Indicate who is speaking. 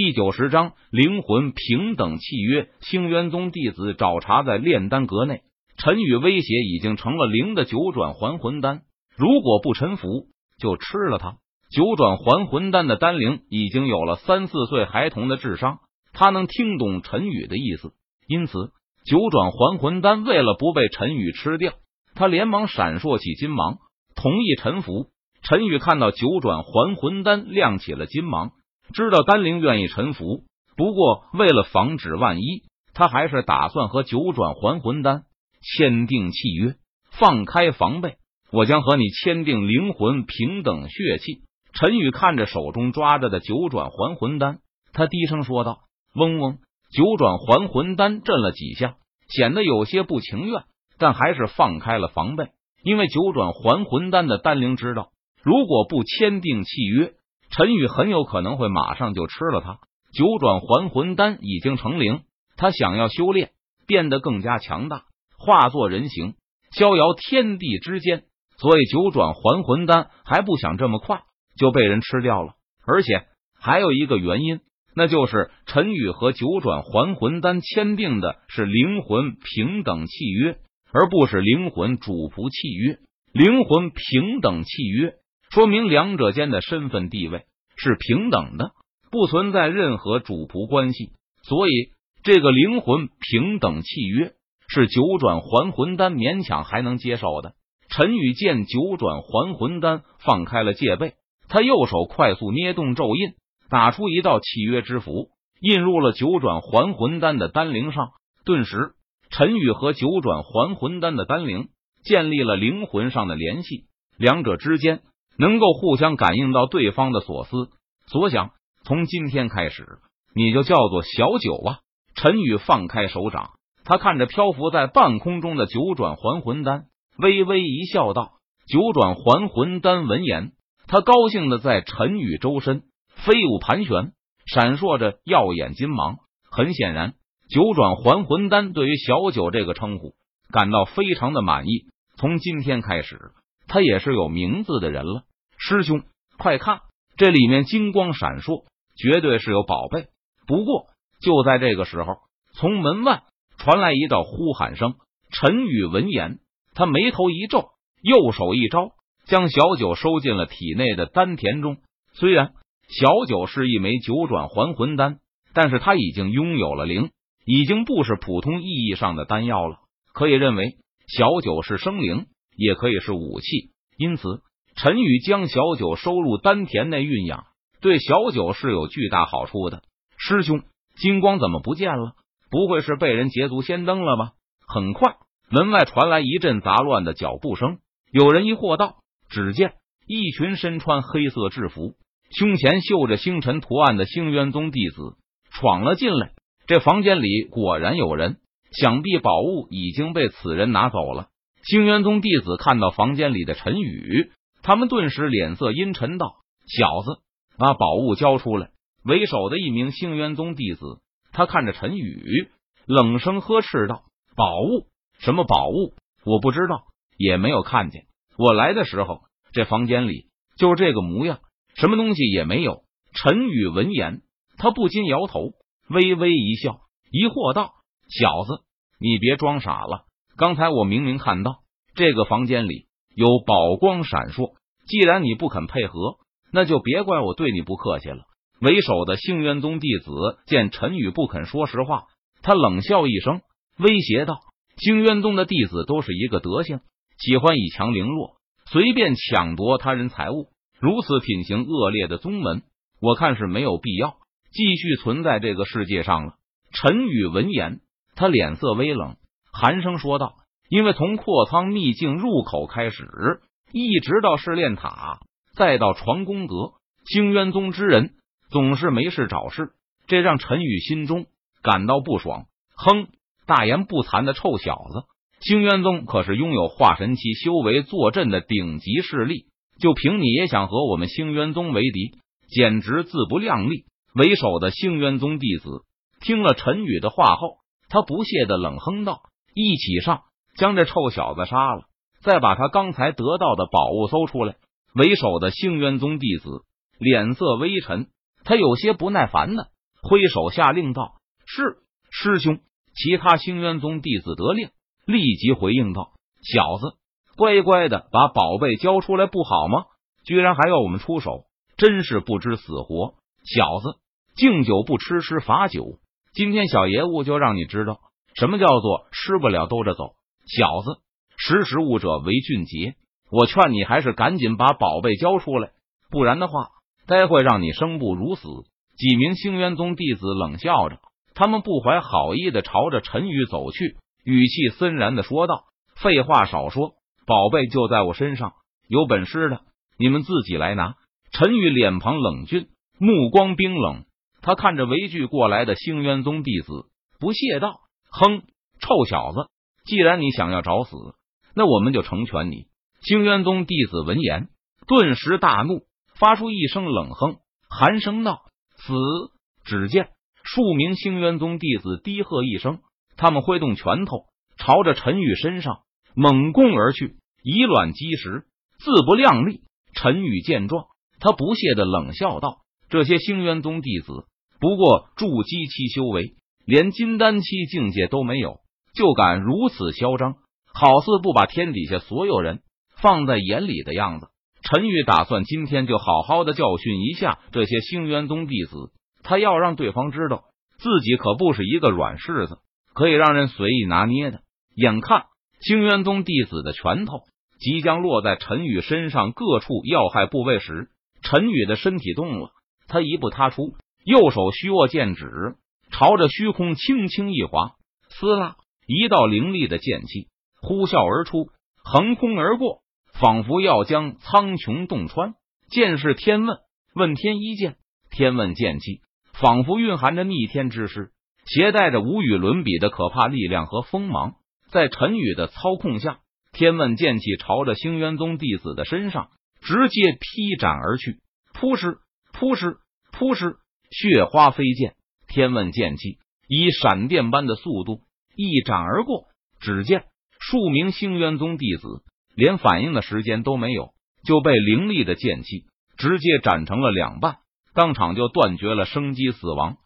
Speaker 1: 第九十章灵魂平等契约。清渊宗弟子找茬在炼丹阁内，陈宇威胁已经成了灵的九转还魂丹，如果不臣服，就吃了它。九转还魂丹的丹灵已经有了三四岁孩童的智商，他能听懂陈宇的意思，因此九转还魂丹为了不被陈宇吃掉，他连忙闪烁起金芒，同意臣服。陈宇看到九转还魂丹亮起了金芒。知道丹灵愿意臣服，不过为了防止万一，他还是打算和九转还魂丹签订契约，放开防备。我将和你签订灵魂平等血契。陈宇看着手中抓着的九转还魂丹，他低声说道：“嗡嗡。”九转还魂丹震了几下，显得有些不情愿，但还是放开了防备，因为九转还魂丹的丹灵知道，如果不签订契约。陈宇很有可能会马上就吃了它。九转还魂丹已经成灵，他想要修炼，变得更加强大，化作人形，逍遥天地之间。所以九转还魂丹还不想这么快就被人吃掉了。而且还有一个原因，那就是陈宇和九转还魂丹签订的是灵魂平等契约，而不是灵魂主仆契约。灵魂平等契约。说明两者间的身份地位是平等的，不存在任何主仆关系，所以这个灵魂平等契约是九转还魂丹勉强还能接受的。陈宇见九转还魂丹放开了戒备，他右手快速捏动咒印，打出一道契约之符，印入了九转还魂丹的丹灵上。顿时，陈宇和九转还魂丹的丹灵建立了灵魂上的联系，两者之间。能够互相感应到对方的所思所想。从今天开始，你就叫做小九啊！陈宇放开手掌，他看着漂浮在半空中的九转还魂丹，微微一笑，道：“九转还魂丹。”闻言，他高兴的在陈宇周身飞舞盘旋，闪烁着耀眼金芒。很显然，九转还魂丹对于小九这个称呼感到非常的满意。从今天开始，他也是有名字的人了。师兄，快看，这里面金光闪烁，绝对是有宝贝。不过就在这个时候，从门外传来一道呼喊声。陈宇闻言，他眉头一皱，右手一招，将小九收进了体内的丹田中。虽然小九是一枚九转还魂丹，但是他已经拥有了灵，已经不是普通意义上的丹药了。可以认为，小九是生灵，也可以是武器。因此。陈宇将小九收入丹田内蕴养，对小九是有巨大好处的。师兄，金光怎么不见了？不会是被人捷足先登了吧？很快，门外传来一阵杂乱的脚步声，有人疑惑道：“只见一群身穿黑色制服、胸前绣着星辰图案的星渊宗弟子闯了进来。这房间里果然有人，想必宝物已经被此人拿走了。”星渊宗弟子看到房间里的陈宇。他们顿时脸色阴沉，道：“小子，把宝物交出来！”为首的一名星渊宗弟子，他看着陈宇，冷声呵斥道：“宝物？什么宝物？我不知道，也没有看见。我来的时候，这房间里就这个模样，什么东西也没有。”陈宇闻言，他不禁摇头，微微一笑，疑惑道：“小子，你别装傻了！刚才我明明看到这个房间里有宝光闪烁。”既然你不肯配合，那就别怪我对你不客气了。为首的星渊宗弟子见陈宇不肯说实话，他冷笑一声，威胁道：“星渊宗的弟子都是一个德行，喜欢以强凌弱，随便抢夺他人财物，如此品行恶劣的宗门，我看是没有必要继续存在这个世界上了。”陈宇闻言，他脸色微冷，寒声说道：“因为从阔仓秘境入口开始。”一直到试炼塔，再到传功阁，星渊宗之人总是没事找事，这让陈宇心中感到不爽。哼，大言不惭的臭小子！星渊宗可是拥有化神期修为坐镇的顶级势力，就凭你也想和我们星渊宗为敌，简直自不量力！为首的星渊宗弟子听了陈宇的话后，他不屑的冷哼道：“一起上，将这臭小子杀了！”再把他刚才得到的宝物搜出来。为首的星渊宗弟子脸色微沉，他有些不耐烦的挥手下令道：“是师兄。”其他星渊宗弟子得令，立即回应道：“小子，乖乖的把宝贝交出来不好吗？居然还要我们出手，真是不知死活！小子，敬酒不吃吃罚酒。今天小爷物就让你知道什么叫做吃不了兜着走。小子，识时务者为俊杰。我劝你还是赶紧把宝贝交出来，不然的话，待会让你生不如死。”几名星渊宗弟子冷笑着。他们不怀好意的朝着陈宇走去，语气森然的说道：“废话少说，宝贝就在我身上，有本事的你们自己来拿。”陈宇脸庞冷峻，目光冰冷，他看着围聚过来的星渊宗弟子，不屑道：“哼，臭小子，既然你想要找死，那我们就成全你。”星渊宗弟子闻言，顿时大怒，发出一声冷哼，寒声道：“死！”只见。数名星渊宗弟子低喝一声，他们挥动拳头，朝着陈宇身上猛攻而去，以卵击石，自不量力。陈宇见状，他不屑的冷笑道：“这些星渊宗弟子不过筑基期修为，连金丹期境界都没有，就敢如此嚣张，好似不把天底下所有人放在眼里的样子。”陈宇打算今天就好好的教训一下这些星渊宗弟子。他要让对方知道自己可不是一个软柿子，可以让人随意拿捏的。眼看星渊宗弟子的拳头即将落在陈宇身上各处要害部位时，陈宇的身体动了，他一步踏出，右手虚握剑指，朝着虚空轻轻一划，撕拉，一道凌厉的剑气呼啸而出，横空而过，仿佛要将苍穹洞穿。剑是天问问天一剑，天问剑气。仿佛蕴含着逆天之势，携带着无与伦比的可怕力量和锋芒。在陈宇的操控下，天问剑气朝着星元宗弟子的身上直接劈斩而去。扑哧扑哧扑哧，血花飞溅。天问剑气以闪电般的速度一斩而过。只见数名星渊宗弟子连反应的时间都没有，就被凌厉的剑气直接斩成了两半。当场就断绝了生机死亡。